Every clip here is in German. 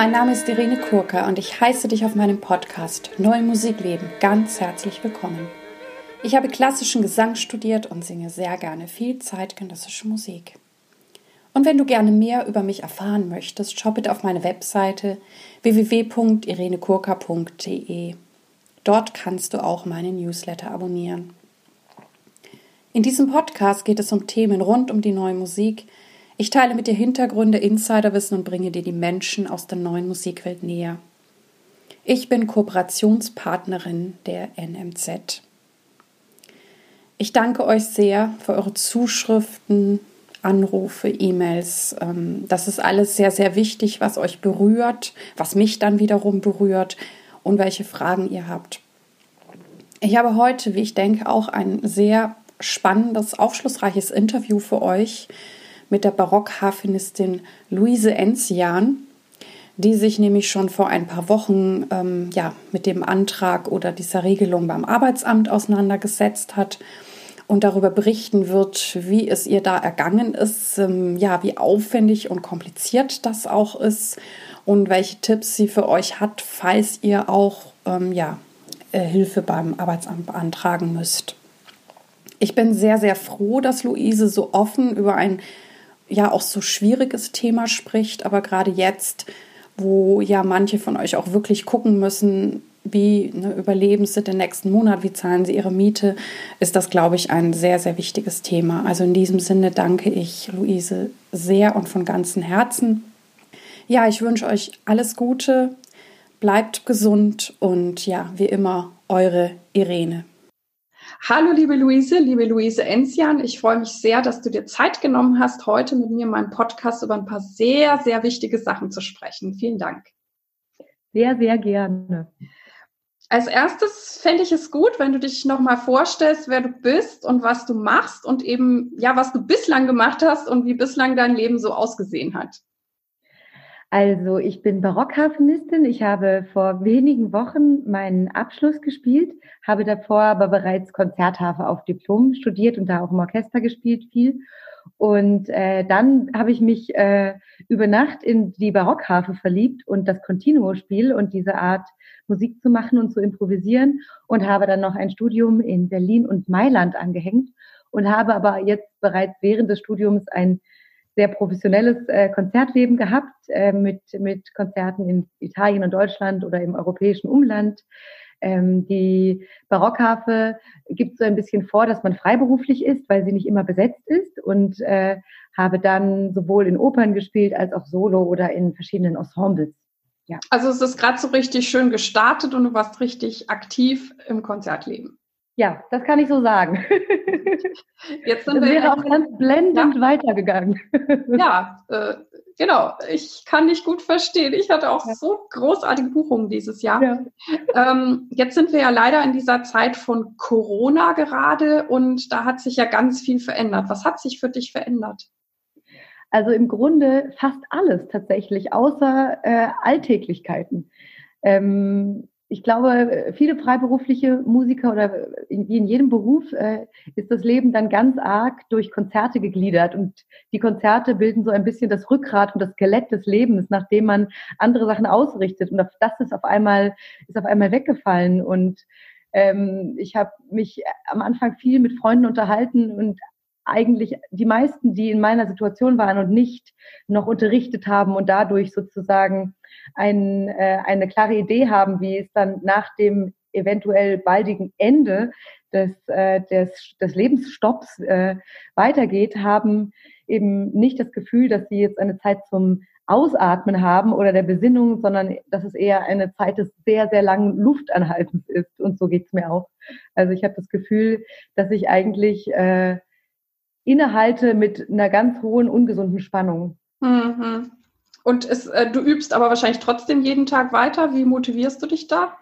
Mein Name ist Irene Kurka und ich heiße dich auf meinem Podcast Neue Musikleben ganz herzlich willkommen. Ich habe klassischen Gesang studiert und singe sehr gerne viel zeitgenössische Musik. Und wenn du gerne mehr über mich erfahren möchtest, schau bitte auf meine Webseite www.irenekurka.de. Dort kannst du auch meinen Newsletter abonnieren. In diesem Podcast geht es um Themen rund um die neue Musik. Ich teile mit dir Hintergründe, Insiderwissen und bringe dir die Menschen aus der neuen Musikwelt näher. Ich bin Kooperationspartnerin der NMZ. Ich danke euch sehr für eure Zuschriften, Anrufe, E-Mails. Ähm, das ist alles sehr, sehr wichtig, was euch berührt, was mich dann wiederum berührt und welche Fragen ihr habt. Ich habe heute, wie ich denke, auch ein sehr spannendes, aufschlussreiches Interview für euch mit der Barockharfenistin Luise Enzian, die sich nämlich schon vor ein paar Wochen ähm, ja, mit dem Antrag oder dieser Regelung beim Arbeitsamt auseinandergesetzt hat und darüber berichten wird, wie es ihr da ergangen ist, ähm, ja, wie aufwendig und kompliziert das auch ist und welche Tipps sie für euch hat, falls ihr auch ähm, ja, äh, Hilfe beim Arbeitsamt beantragen müsst. Ich bin sehr, sehr froh, dass Luise so offen über ein ja auch so schwieriges Thema spricht, aber gerade jetzt, wo ja manche von euch auch wirklich gucken müssen, wie ne, überleben sie den nächsten Monat, wie zahlen sie ihre Miete, ist das, glaube ich, ein sehr, sehr wichtiges Thema. Also in diesem Sinne danke ich Luise sehr und von ganzem Herzen. Ja, ich wünsche euch alles Gute, bleibt gesund und ja, wie immer, eure Irene. Hallo, liebe Luise, liebe Luise Enzian. Ich freue mich sehr, dass du dir Zeit genommen hast, heute mit mir in meinem Podcast über ein paar sehr, sehr wichtige Sachen zu sprechen. Vielen Dank. Sehr, sehr gerne. Als erstes fände ich es gut, wenn du dich nochmal vorstellst, wer du bist und was du machst und eben, ja, was du bislang gemacht hast und wie bislang dein Leben so ausgesehen hat. Also ich bin Barockhafenistin. Ich habe vor wenigen Wochen meinen Abschluss gespielt, habe davor aber bereits Konzerthafe auf Diplom studiert und da auch im Orchester gespielt viel. Und äh, dann habe ich mich äh, über Nacht in die Barockharfe verliebt und das Continuo-Spiel und diese Art Musik zu machen und zu improvisieren und habe dann noch ein Studium in Berlin und Mailand angehängt und habe aber jetzt bereits während des Studiums ein sehr professionelles äh, Konzertleben gehabt äh, mit, mit Konzerten in Italien und Deutschland oder im europäischen Umland. Ähm, die Barockharfe gibt so ein bisschen vor, dass man freiberuflich ist, weil sie nicht immer besetzt ist und äh, habe dann sowohl in Opern gespielt als auch Solo oder in verschiedenen Ensembles. Ja. Also es ist gerade so richtig schön gestartet und du warst richtig aktiv im Konzertleben. Ja, das kann ich so sagen. Jetzt sind das wir wäre auch ganz blendend ja. weitergegangen. Ja, äh, genau. Ich kann dich gut verstehen. Ich hatte auch ja. so großartige Buchungen dieses Jahr. Ja. Ähm, jetzt sind wir ja leider in dieser Zeit von Corona gerade und da hat sich ja ganz viel verändert. Was hat sich für dich verändert? Also im Grunde fast alles tatsächlich, außer äh, Alltäglichkeiten. Ähm, ich glaube, viele freiberufliche Musiker oder wie in jedem Beruf äh, ist das Leben dann ganz arg durch Konzerte gegliedert. Und die Konzerte bilden so ein bisschen das Rückgrat und das Skelett des Lebens, nachdem man andere Sachen ausrichtet. Und das ist auf einmal ist auf einmal weggefallen. Und ähm, ich habe mich am Anfang viel mit Freunden unterhalten und eigentlich die meisten, die in meiner Situation waren und nicht noch unterrichtet haben und dadurch sozusagen ein, äh, eine klare Idee haben, wie es dann nach dem eventuell baldigen Ende des, äh, des, des Lebensstopps äh, weitergeht, haben eben nicht das Gefühl, dass sie jetzt eine Zeit zum Ausatmen haben oder der Besinnung, sondern dass es eher eine Zeit des sehr, sehr langen Luftanhaltens ist. Und so geht's mir auch. Also ich habe das Gefühl, dass ich eigentlich äh, innehalte mit einer ganz hohen, ungesunden Spannung. Mhm. Und es, äh, du übst aber wahrscheinlich trotzdem jeden Tag weiter. Wie motivierst du dich da?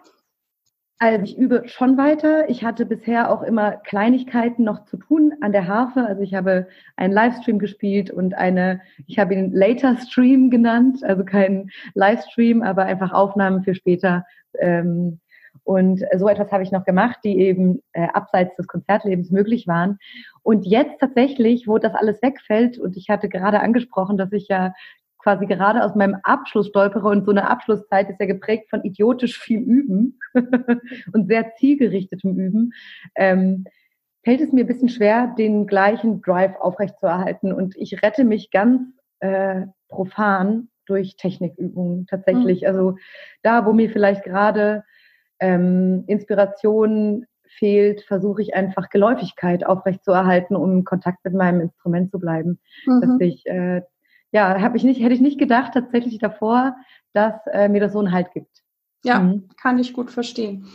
Also ich übe schon weiter. Ich hatte bisher auch immer Kleinigkeiten noch zu tun an der Harfe. Also ich habe einen Livestream gespielt und eine, ich habe ihn Later Stream genannt, also kein Livestream, aber einfach Aufnahmen für später. Ähm, und so etwas habe ich noch gemacht, die eben äh, abseits des Konzertlebens möglich waren. Und jetzt tatsächlich, wo das alles wegfällt, und ich hatte gerade angesprochen, dass ich ja quasi gerade aus meinem Abschluss stolpere und so eine Abschlusszeit ist ja geprägt von idiotisch viel Üben und sehr zielgerichtetem Üben, ähm, fällt es mir ein bisschen schwer, den gleichen Drive aufrechtzuerhalten. Und ich rette mich ganz äh, profan durch Technikübungen tatsächlich. Mhm. Also da, wo mir vielleicht gerade ähm, Inspiration fehlt, versuche ich einfach Geläufigkeit aufrechtzuerhalten, um in Kontakt mit meinem Instrument zu bleiben. Mhm. Dass ich, äh, ja, habe ich nicht, hätte ich nicht gedacht tatsächlich davor, dass äh, mir das so einen Halt gibt. Ja, mhm. kann ich gut verstehen.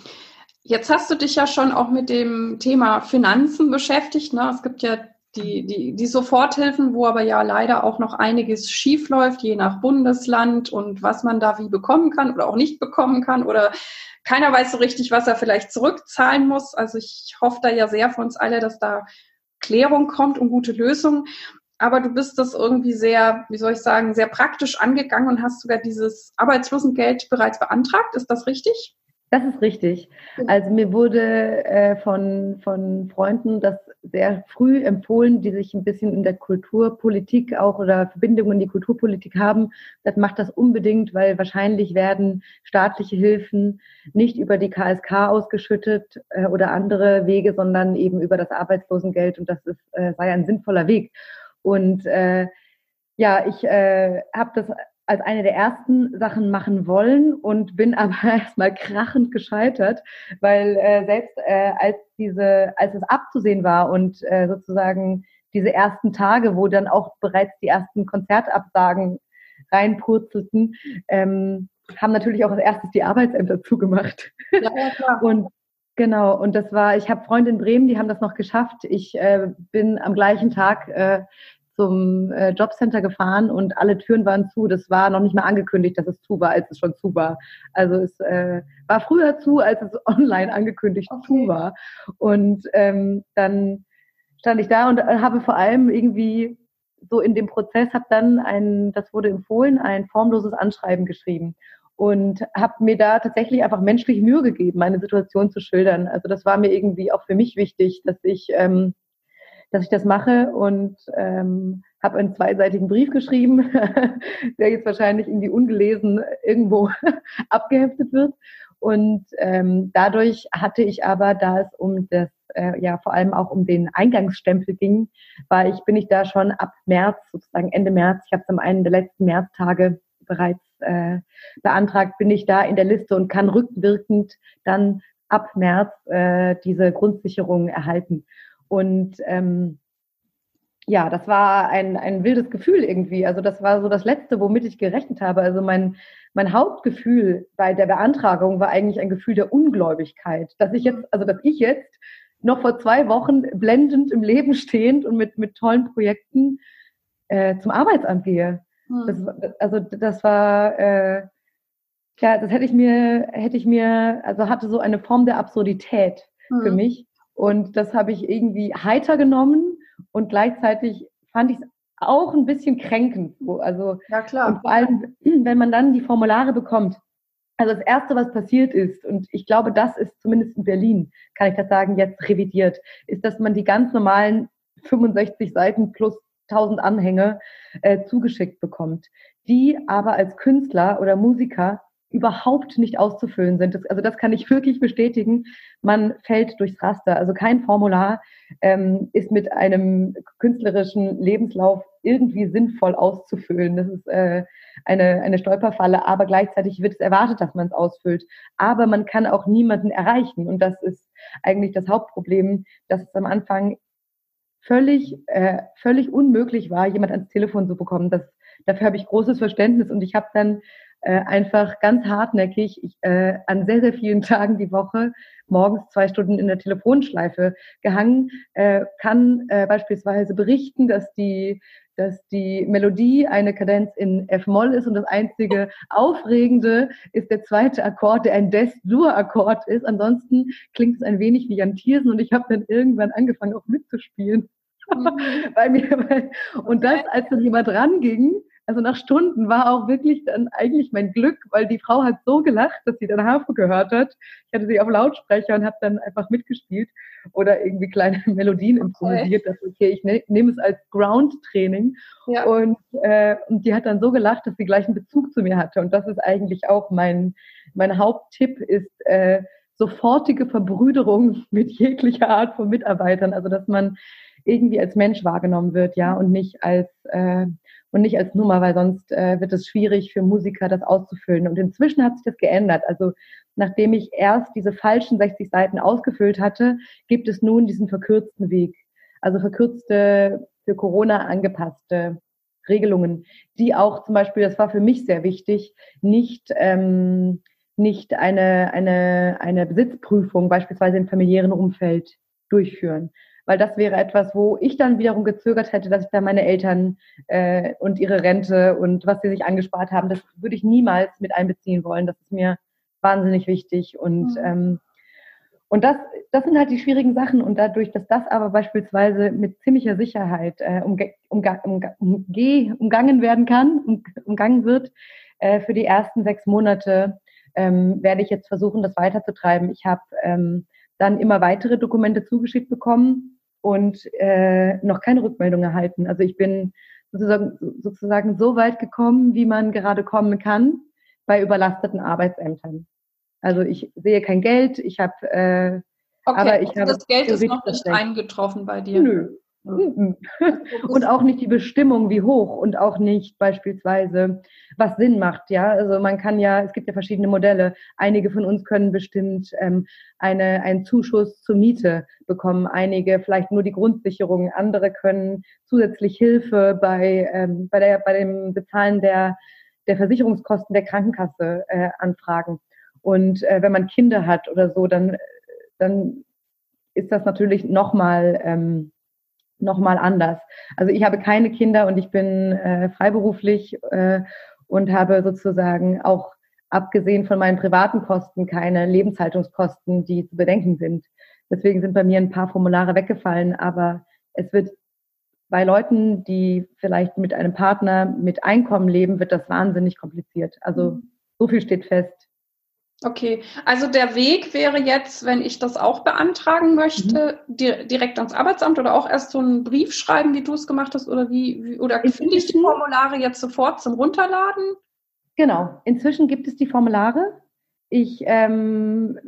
Jetzt hast du dich ja schon auch mit dem Thema Finanzen beschäftigt. Ne? Es gibt ja die, die, die Soforthilfen, wo aber ja leider auch noch einiges schief läuft, je nach Bundesland und was man da wie bekommen kann oder auch nicht bekommen kann oder keiner weiß so richtig, was er vielleicht zurückzahlen muss. Also ich hoffe da ja sehr für uns alle, dass da Klärung kommt und gute Lösungen. Aber du bist das irgendwie sehr, wie soll ich sagen, sehr praktisch angegangen und hast sogar dieses Arbeitslosengeld bereits beantragt. Ist das richtig? Das ist richtig. Also mir wurde äh, von, von Freunden das sehr früh empfohlen, die sich ein bisschen in der Kulturpolitik auch oder Verbindungen in die Kulturpolitik haben. Das macht das unbedingt, weil wahrscheinlich werden staatliche Hilfen nicht über die KSK ausgeschüttet äh, oder andere Wege, sondern eben über das Arbeitslosengeld und das ist, äh, sei ein sinnvoller Weg. Und äh, ja, ich äh, habe das als eine der ersten Sachen machen wollen und bin aber erstmal krachend gescheitert, weil äh, selbst äh, als diese, als es abzusehen war und äh, sozusagen diese ersten Tage, wo dann auch bereits die ersten Konzertabsagen reinpurzelten, ähm, haben natürlich auch als erstes die Arbeitsämter zugemacht. Ja, ja. Und genau, und das war, ich habe Freunde in Bremen, die haben das noch geschafft. Ich äh, bin am gleichen Tag äh, zum äh, Jobcenter gefahren und alle Türen waren zu. Das war noch nicht mal angekündigt, dass es zu war, als es schon zu war. Also es äh, war früher zu, als es online angekündigt okay. zu war. Und ähm, dann stand ich da und äh, habe vor allem irgendwie so in dem Prozess habe dann ein, das wurde empfohlen, ein formloses Anschreiben geschrieben und habe mir da tatsächlich einfach menschlich Mühe gegeben, meine Situation zu schildern. Also das war mir irgendwie auch für mich wichtig, dass ich ähm, dass ich das mache und ähm, habe einen zweiseitigen Brief geschrieben, der jetzt wahrscheinlich irgendwie ungelesen irgendwo abgeheftet wird. Und ähm, dadurch hatte ich aber, da es um das, äh, ja vor allem auch um den Eingangsstempel ging, war ich, bin ich da schon ab März, sozusagen Ende März, ich habe es am einen der letzten Märztage bereits äh, beantragt, bin ich da in der Liste und kann rückwirkend dann ab März äh, diese Grundsicherung erhalten. Und ähm, ja, das war ein, ein wildes Gefühl irgendwie. Also das war so das Letzte, womit ich gerechnet habe. Also mein, mein Hauptgefühl bei der Beantragung war eigentlich ein Gefühl der Ungläubigkeit, dass ich jetzt, also dass ich jetzt noch vor zwei Wochen blendend im Leben stehend und mit, mit tollen Projekten äh, zum Arbeitsamt gehe. Hm. Das, also das war, äh, ja, das hätte ich mir, hätte ich mir, also hatte so eine Form der Absurdität hm. für mich. Und das habe ich irgendwie heiter genommen und gleichzeitig fand ich es auch ein bisschen kränkend. Also, ja, klar. Und vor allem, wenn man dann die Formulare bekommt. Also das Erste, was passiert ist, und ich glaube, das ist zumindest in Berlin, kann ich das sagen, jetzt revidiert, ist, dass man die ganz normalen 65 Seiten plus 1000 Anhänge äh, zugeschickt bekommt, die aber als Künstler oder Musiker überhaupt nicht auszufüllen sind. Das, also das kann ich wirklich bestätigen. Man fällt durchs Raster. Also kein Formular ähm, ist mit einem künstlerischen Lebenslauf irgendwie sinnvoll auszufüllen. Das ist äh, eine, eine Stolperfalle, aber gleichzeitig wird es erwartet, dass man es ausfüllt. Aber man kann auch niemanden erreichen. Und das ist eigentlich das Hauptproblem, dass es am Anfang völlig, äh, völlig unmöglich war, jemand ans Telefon zu bekommen. Das, dafür habe ich großes Verständnis und ich habe dann äh, einfach ganz hartnäckig ich, äh, an sehr, sehr vielen Tagen die Woche morgens zwei Stunden in der Telefonschleife gehangen, äh, kann äh, beispielsweise berichten, dass die dass die Melodie eine Kadenz in F-Moll ist und das einzige Aufregende ist der zweite Akkord, der ein Des-Dur-Akkord ist. Ansonsten klingt es ein wenig wie Jan Thiersen und ich habe dann irgendwann angefangen auch mitzuspielen. Mhm. weil mir, und das, als dann jemand ranging, also nach Stunden war auch wirklich dann eigentlich mein Glück, weil die Frau hat so gelacht, dass sie dann Harfe gehört hat. Ich hatte sie auf Lautsprecher und habe dann einfach mitgespielt. Oder irgendwie kleine Melodien improvisiert, okay. dass okay, ich ne, nehme es als Ground-Training. Ja. Und, äh, und die hat dann so gelacht, dass sie gleich einen Bezug zu mir hatte. Und das ist eigentlich auch mein, mein Haupttipp ist, äh, sofortige Verbrüderung mit jeglicher Art von Mitarbeitern. Also dass man irgendwie als Mensch wahrgenommen wird, ja, und nicht als äh, und nicht als Nummer, weil sonst äh, wird es schwierig für Musiker, das auszufüllen. Und inzwischen hat sich das geändert. Also nachdem ich erst diese falschen 60 Seiten ausgefüllt hatte, gibt es nun diesen verkürzten Weg. Also verkürzte, für Corona angepasste Regelungen, die auch zum Beispiel, das war für mich sehr wichtig, nicht, ähm, nicht eine, eine, eine Besitzprüfung beispielsweise im familiären Umfeld durchführen weil das wäre etwas, wo ich dann wiederum gezögert hätte, dass ich da meine Eltern äh, und ihre Rente und was sie sich angespart haben, das würde ich niemals mit einbeziehen wollen. Das ist mir wahnsinnig wichtig und mhm. ähm, und das, das sind halt die schwierigen Sachen. Und dadurch, dass das aber beispielsweise mit ziemlicher Sicherheit äh, umge umga umga umge umgangen werden kann, um umgangen wird, äh, für die ersten sechs Monate, ähm, werde ich jetzt versuchen, das weiterzutreiben. Ich habe ähm, dann immer weitere Dokumente zugeschickt bekommen, und äh, noch keine Rückmeldung erhalten. Also ich bin sozusagen, sozusagen so weit gekommen, wie man gerade kommen kann bei überlasteten Arbeitsämtern. Also ich sehe kein Geld, ich habe äh, okay, aber ich also habe das Geld ist noch nicht eingetroffen bei dir. Nö, Mhm. Und auch nicht die Bestimmung, wie hoch und auch nicht beispielsweise, was Sinn macht. Ja, also man kann ja, es gibt ja verschiedene Modelle. Einige von uns können bestimmt ähm, eine, einen Zuschuss zur Miete bekommen, einige vielleicht nur die Grundsicherung, andere können zusätzlich Hilfe bei, ähm, bei, der, bei dem Bezahlen der, der Versicherungskosten der Krankenkasse äh, anfragen. Und äh, wenn man Kinder hat oder so, dann, dann ist das natürlich nochmal ähm, nochmal anders. Also ich habe keine Kinder und ich bin äh, freiberuflich äh, und habe sozusagen auch abgesehen von meinen privaten Kosten keine Lebenshaltungskosten, die zu bedenken sind. Deswegen sind bei mir ein paar Formulare weggefallen, aber es wird bei Leuten, die vielleicht mit einem Partner mit Einkommen leben, wird das wahnsinnig kompliziert. Also mhm. so viel steht fest. Okay, also der Weg wäre jetzt, wenn ich das auch beantragen möchte, mhm. di direkt ans Arbeitsamt oder auch erst so einen Brief schreiben, wie du es gemacht hast, oder wie, wie oder finde ich die Formulare jetzt sofort zum Runterladen? Genau, inzwischen gibt es die Formulare. Ich, ähm,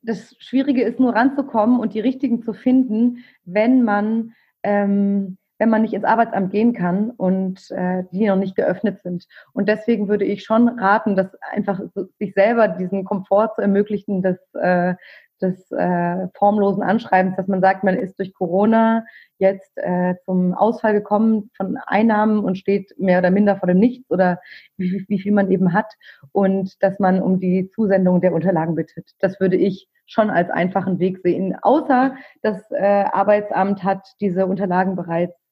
das Schwierige ist nur ranzukommen und die richtigen zu finden, wenn man ähm, wenn man nicht ins Arbeitsamt gehen kann und äh, die noch nicht geöffnet sind. Und deswegen würde ich schon raten, dass einfach sich selber diesen Komfort zu ermöglichen, des, äh, des äh, formlosen Anschreibens, dass man sagt, man ist durch Corona jetzt äh, zum Ausfall gekommen von Einnahmen und steht mehr oder minder vor dem Nichts oder wie, wie viel man eben hat und dass man um die Zusendung der Unterlagen bittet. Das würde ich schon als einfachen Weg sehen. Außer das äh, Arbeitsamt hat diese Unterlagen bereits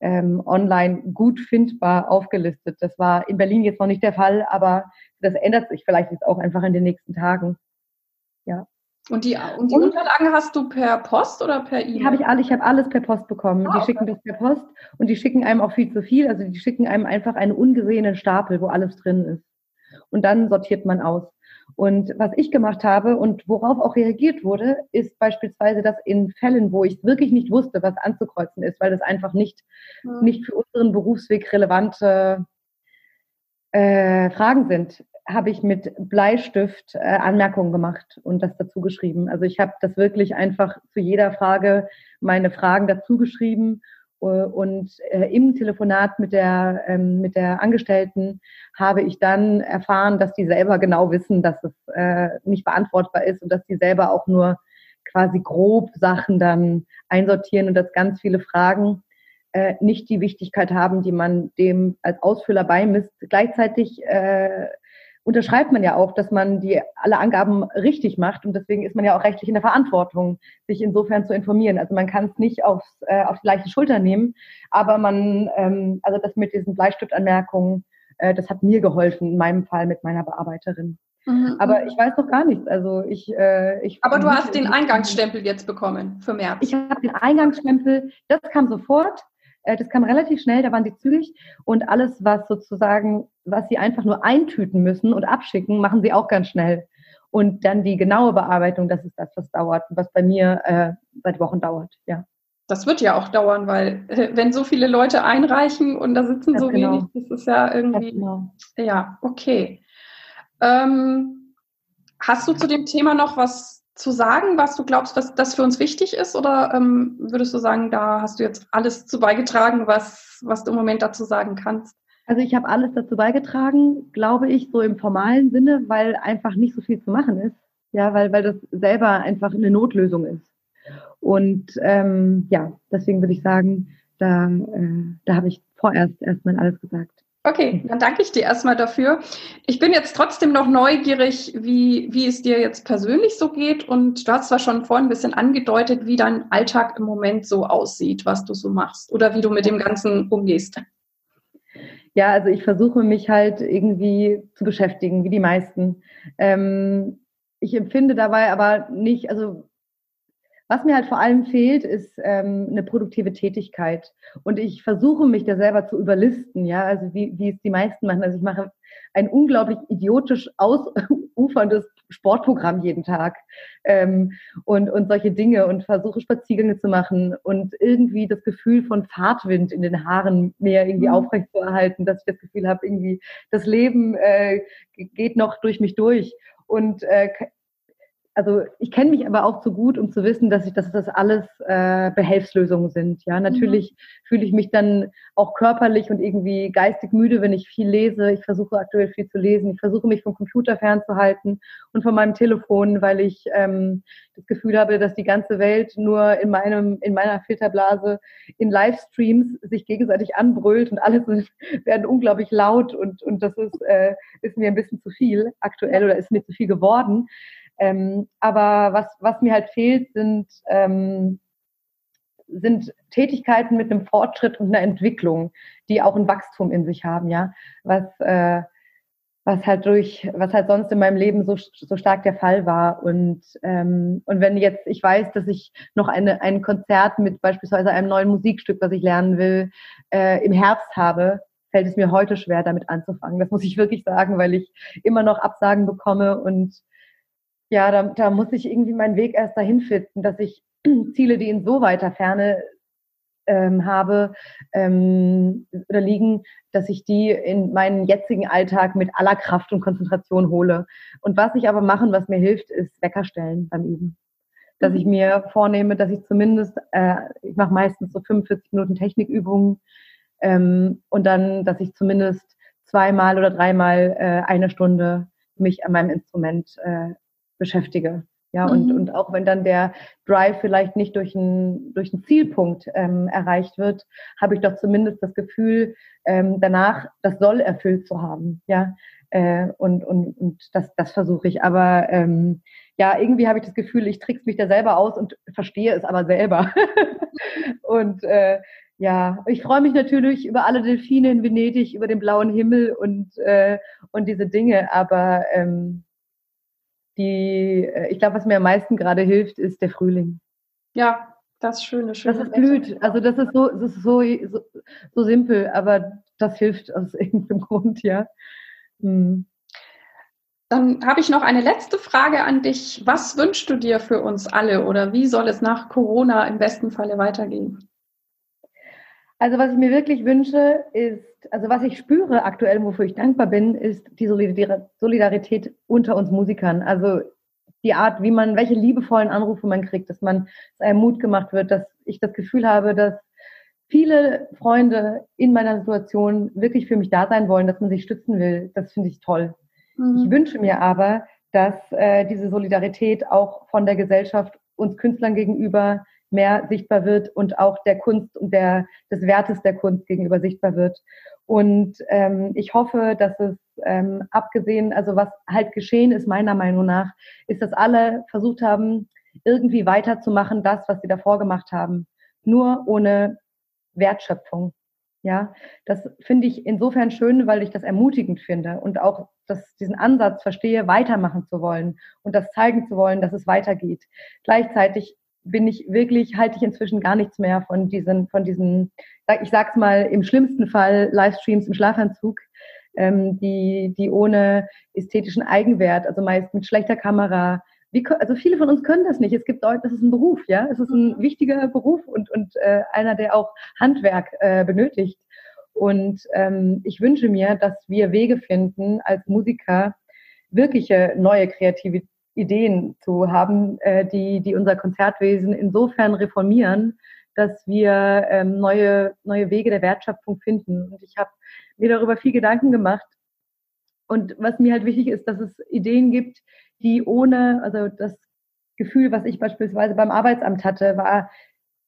ähm, online gut findbar aufgelistet. Das war in Berlin jetzt noch nicht der Fall, aber das ändert sich vielleicht jetzt auch einfach in den nächsten Tagen. Ja. Und die, und die und, Unterlagen hast du per Post oder per E-Mail? Habe ich alle, ich habe alles per Post bekommen. Ah, die schicken das per Post und die schicken einem auch viel zu viel. Also die schicken einem einfach einen ungesehenen Stapel, wo alles drin ist. Und dann sortiert man aus. Und was ich gemacht habe und worauf auch reagiert wurde, ist beispielsweise, dass in Fällen, wo ich wirklich nicht wusste, was anzukreuzen ist, weil das einfach nicht, mhm. nicht für unseren Berufsweg relevante äh, Fragen sind, habe ich mit Bleistift äh, Anmerkungen gemacht und das dazu geschrieben. Also ich habe das wirklich einfach zu jeder Frage meine Fragen dazu geschrieben und äh, im Telefonat mit der, ähm, mit der Angestellten habe ich dann erfahren, dass die selber genau wissen, dass es äh, nicht beantwortbar ist und dass die selber auch nur quasi grob Sachen dann einsortieren und dass ganz viele Fragen äh, nicht die Wichtigkeit haben, die man dem als Ausfüller beimisst. Gleichzeitig äh, unterschreibt man ja auch, dass man die alle Angaben richtig macht und deswegen ist man ja auch rechtlich in der Verantwortung, sich insofern zu informieren. Also man kann es nicht aufs, äh, auf die leichte Schulter nehmen, aber man, ähm, also das mit diesen Bleistiftanmerkungen, äh, das hat mir geholfen, in meinem Fall mit meiner Bearbeiterin. Mhm. Aber ich weiß noch gar nichts. Also ich, äh, ich. Aber du hast den Eingangsstempel jetzt bekommen für März. Ich habe den Eingangsstempel. Das kam sofort. Äh, das kam relativ schnell, da waren die zügig und alles, was sozusagen, was sie einfach nur eintüten müssen und abschicken, machen sie auch ganz schnell. Und dann die genaue Bearbeitung, das ist das, was dauert, was bei mir äh, seit Wochen dauert, ja. Das wird ja auch dauern, weil äh, wenn so viele Leute einreichen und da sitzen ja, so genau. wenig, das ist ja irgendwie. Genau. Ja, okay. Ähm, hast du zu dem Thema noch was zu sagen, was du glaubst, was das für uns wichtig ist? Oder ähm, würdest du sagen, da hast du jetzt alles zu beigetragen, was, was du im Moment dazu sagen kannst? Also ich habe alles dazu beigetragen, glaube ich, so im formalen Sinne, weil einfach nicht so viel zu machen ist. Ja, weil, weil das selber einfach eine Notlösung ist. Und ähm, ja, deswegen würde ich sagen, da, äh, da habe ich vorerst erstmal alles gesagt. Okay, dann danke ich dir erstmal dafür. Ich bin jetzt trotzdem noch neugierig, wie, wie es dir jetzt persönlich so geht. Und du hast zwar schon vorhin ein bisschen angedeutet, wie dein Alltag im Moment so aussieht, was du so machst oder wie du mit dem Ganzen umgehst. Ja, also ich versuche mich halt irgendwie zu beschäftigen, wie die meisten. Ähm, ich empfinde dabei aber nicht, also was mir halt vor allem fehlt, ist ähm, eine produktive Tätigkeit. Und ich versuche mich da selber zu überlisten, ja, also wie, wie es die meisten machen. Also ich mache ein unglaublich idiotisch ausuferndes Sportprogramm jeden Tag ähm, und, und solche Dinge und versuche Spaziergänge zu machen und irgendwie das Gefühl von Fahrtwind in den Haaren mehr irgendwie mhm. aufrechtzuerhalten, dass ich das Gefühl habe, irgendwie das Leben äh, geht noch durch mich durch. Und äh, also ich kenne mich aber auch zu gut, um zu wissen, dass ich, dass das alles äh, Behelfslösungen sind. Ja, natürlich mhm. fühle ich mich dann auch körperlich und irgendwie geistig müde, wenn ich viel lese. Ich versuche aktuell viel zu lesen. Ich versuche mich vom Computer fernzuhalten und von meinem Telefon, weil ich ähm, das Gefühl habe, dass die ganze Welt nur in meinem in meiner Filterblase in Livestreams sich gegenseitig anbrüllt und alles werden unglaublich laut und und das ist äh, ist mir ein bisschen zu viel aktuell oder ist mir zu viel geworden. Ähm, aber was, was mir halt fehlt, sind, ähm, sind Tätigkeiten mit einem Fortschritt und einer Entwicklung, die auch ein Wachstum in sich haben, ja. Was, äh, was halt durch, was halt sonst in meinem Leben so, so stark der Fall war. Und, ähm, und wenn jetzt ich weiß, dass ich noch eine, ein Konzert mit beispielsweise einem neuen Musikstück, was ich lernen will, äh, im Herbst habe, fällt es mir heute schwer, damit anzufangen. Das muss ich wirklich sagen, weil ich immer noch Absagen bekomme und ja, da, da muss ich irgendwie meinen Weg erst dahin finden, dass ich Ziele, die in so weiter Ferne ähm, habe ähm, oder liegen, dass ich die in meinen jetzigen Alltag mit aller Kraft und Konzentration hole. Und was ich aber machen, was mir hilft, ist Wecker stellen beim Üben. Dass ich mhm. mir vornehme, dass ich zumindest, äh, ich mache meistens so 45 Minuten Technikübungen ähm, und dann, dass ich zumindest zweimal oder dreimal äh, eine Stunde mich an meinem Instrument äh, beschäftige. Ja, mhm. und, und auch wenn dann der Drive vielleicht nicht durch einen, durch einen Zielpunkt ähm, erreicht wird, habe ich doch zumindest das Gefühl, ähm, danach das Soll erfüllt zu haben. Ja, äh, und, und, und das, das versuche ich. Aber ähm, ja, irgendwie habe ich das Gefühl, ich trickse mich da selber aus und verstehe es aber selber. und äh, ja, ich freue mich natürlich über alle Delfine in Venedig, über den blauen Himmel und, äh, und diese Dinge, aber ähm, die, äh, ich glaube, was mir am meisten gerade hilft, ist der Frühling. Ja, das schöne, schöne. Das ist blüht. Also das ist so, das ist so, so, so simpel, aber das hilft aus irgendeinem Grund, ja. Hm. Dann habe ich noch eine letzte Frage an dich. Was wünschst du dir für uns alle oder wie soll es nach Corona im besten Falle weitergehen? Also was ich mir wirklich wünsche, ist, also was ich spüre aktuell, wofür ich dankbar bin, ist die Solidarität unter uns Musikern. Also die Art, wie man, welche liebevollen Anrufe man kriegt, dass man dass einem Mut gemacht wird, dass ich das Gefühl habe, dass viele Freunde in meiner Situation wirklich für mich da sein wollen, dass man sich stützen will. Das finde ich toll. Mhm. Ich wünsche mir aber, dass äh, diese Solidarität auch von der Gesellschaft uns Künstlern gegenüber mehr sichtbar wird und auch der Kunst und der, des Wertes der Kunst gegenüber sichtbar wird. Und ähm, ich hoffe, dass es ähm, abgesehen, also was halt geschehen ist, meiner Meinung nach, ist, dass alle versucht haben, irgendwie weiterzumachen, das, was sie davor gemacht haben. Nur ohne Wertschöpfung. Ja, das finde ich insofern schön, weil ich das ermutigend finde und auch dass diesen Ansatz verstehe, weitermachen zu wollen und das zeigen zu wollen, dass es weitergeht. Gleichzeitig bin ich wirklich, halte ich inzwischen gar nichts mehr von diesen, von diesen, ich sag's mal, im schlimmsten Fall Livestreams im Schlafanzug. ähm, die, die ohne ästhetischen Eigenwert, also meist mit schlechter Kamera, wie, also viele von uns können das nicht. Es gibt Leute, das ist ein Beruf, ja, es ist ein mhm. wichtiger Beruf und, und äh, einer, der auch Handwerk äh, benötigt. Und ähm, ich wünsche mir, dass wir Wege finden, als Musiker wirkliche neue kreative Ideen zu haben, äh, die, die unser Konzertwesen insofern reformieren, dass wir ähm, neue, neue Wege der Wertschöpfung finden. Und ich habe mir darüber viel Gedanken gemacht. Und was mir halt wichtig ist, dass es Ideen gibt, die ohne, also das Gefühl, was ich beispielsweise beim Arbeitsamt hatte, war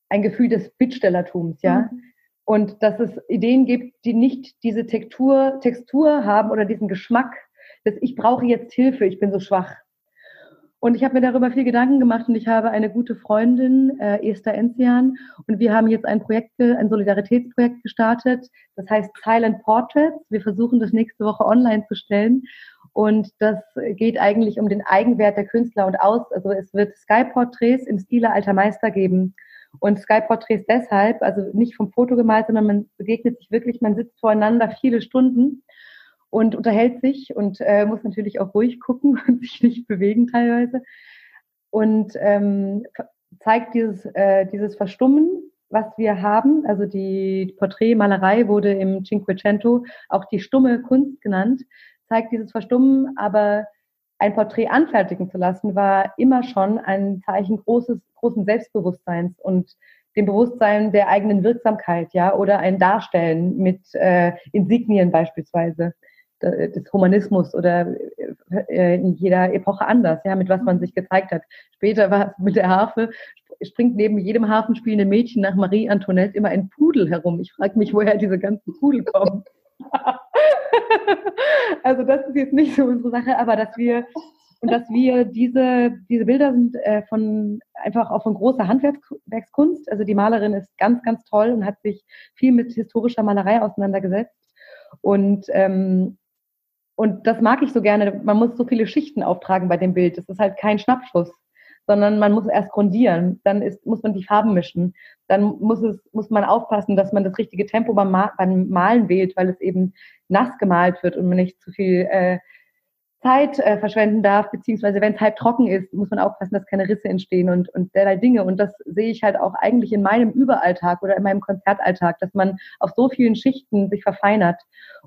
ein Gefühl des Bittstellertums, ja. Mhm. Und dass es Ideen gibt, die nicht diese Textur, Textur haben oder diesen Geschmack, dass ich brauche jetzt Hilfe, ich bin so schwach. Und ich habe mir darüber viel Gedanken gemacht und ich habe eine gute Freundin, äh, Esther Enzian, und wir haben jetzt ein Projekt, ein Solidaritätsprojekt gestartet, das heißt Silent Portraits. Wir versuchen das nächste Woche online zu stellen. Und das geht eigentlich um den Eigenwert der Künstler und aus. Also es wird Sky-Porträts im Stile alter Meister geben. Und Sky-Porträts deshalb, also nicht vom Foto gemalt, sondern man begegnet sich wirklich, man sitzt voreinander viele Stunden und unterhält sich und äh, muss natürlich auch ruhig gucken und sich nicht bewegen teilweise. Und ähm, zeigt dieses, äh, dieses Verstummen, was wir haben. Also die Porträtmalerei wurde im Cinquecento auch die stumme Kunst genannt, zeigt dieses Verstummen, aber ein Porträt anfertigen zu lassen, war immer schon ein Zeichen großes, großen Selbstbewusstseins und dem Bewusstsein der eigenen Wirksamkeit, ja, oder ein Darstellen mit äh, Insignien beispielsweise des Humanismus oder äh, in jeder Epoche anders, ja, mit was man sich gezeigt hat. Später war es mit der Harfe, springt neben jedem harfenspielenden Mädchen nach Marie Antoinette immer ein Pudel herum. Ich frage mich, woher diese ganzen Pudel kommen. also das ist jetzt nicht so unsere Sache, aber dass wir und dass wir diese diese Bilder sind äh, von einfach auch von großer Handwerkskunst. Also die Malerin ist ganz ganz toll und hat sich viel mit historischer Malerei auseinandergesetzt und ähm, und das mag ich so gerne. Man muss so viele Schichten auftragen bei dem Bild. Das ist halt kein Schnappschuss, sondern man muss erst grundieren. Dann ist, muss man die Farben mischen. Dann muss es, muss man aufpassen, dass man das richtige Tempo beim, beim Malen wählt, weil es eben nass gemalt wird und man nicht zu viel äh, Zeit äh, verschwenden darf, beziehungsweise wenn es halb trocken ist, muss man aufpassen, dass keine Risse entstehen und, und derlei Dinge. Und das sehe ich halt auch eigentlich in meinem Überalltag oder in meinem Konzertalltag, dass man auf so vielen Schichten sich verfeinert.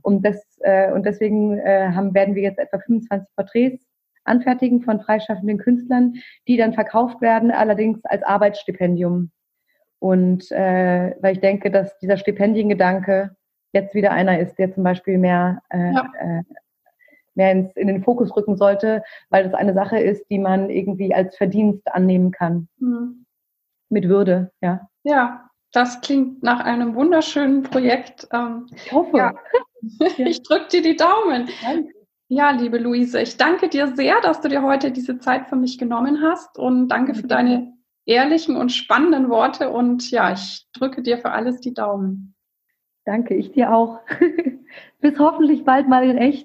Und, das, äh, und deswegen äh, haben, werden wir jetzt etwa 25 Porträts anfertigen von freischaffenden Künstlern, die dann verkauft werden, allerdings als Arbeitsstipendium. Und äh, weil ich denke, dass dieser Stipendiengedanke jetzt wieder einer ist, der zum Beispiel mehr äh, ja. äh, mehr ins, in den Fokus rücken sollte, weil das eine Sache ist, die man irgendwie als Verdienst annehmen kann. Mhm. Mit Würde, ja. Ja, das klingt nach einem wunderschönen Projekt. Ähm, ich hoffe. Ja. ich drücke dir die Daumen. Danke. Ja, liebe Luise, ich danke dir sehr, dass du dir heute diese Zeit für mich genommen hast und danke für deine ehrlichen und spannenden Worte und ja, ich drücke dir für alles die Daumen. Danke, ich dir auch. Bis hoffentlich bald mal in echt.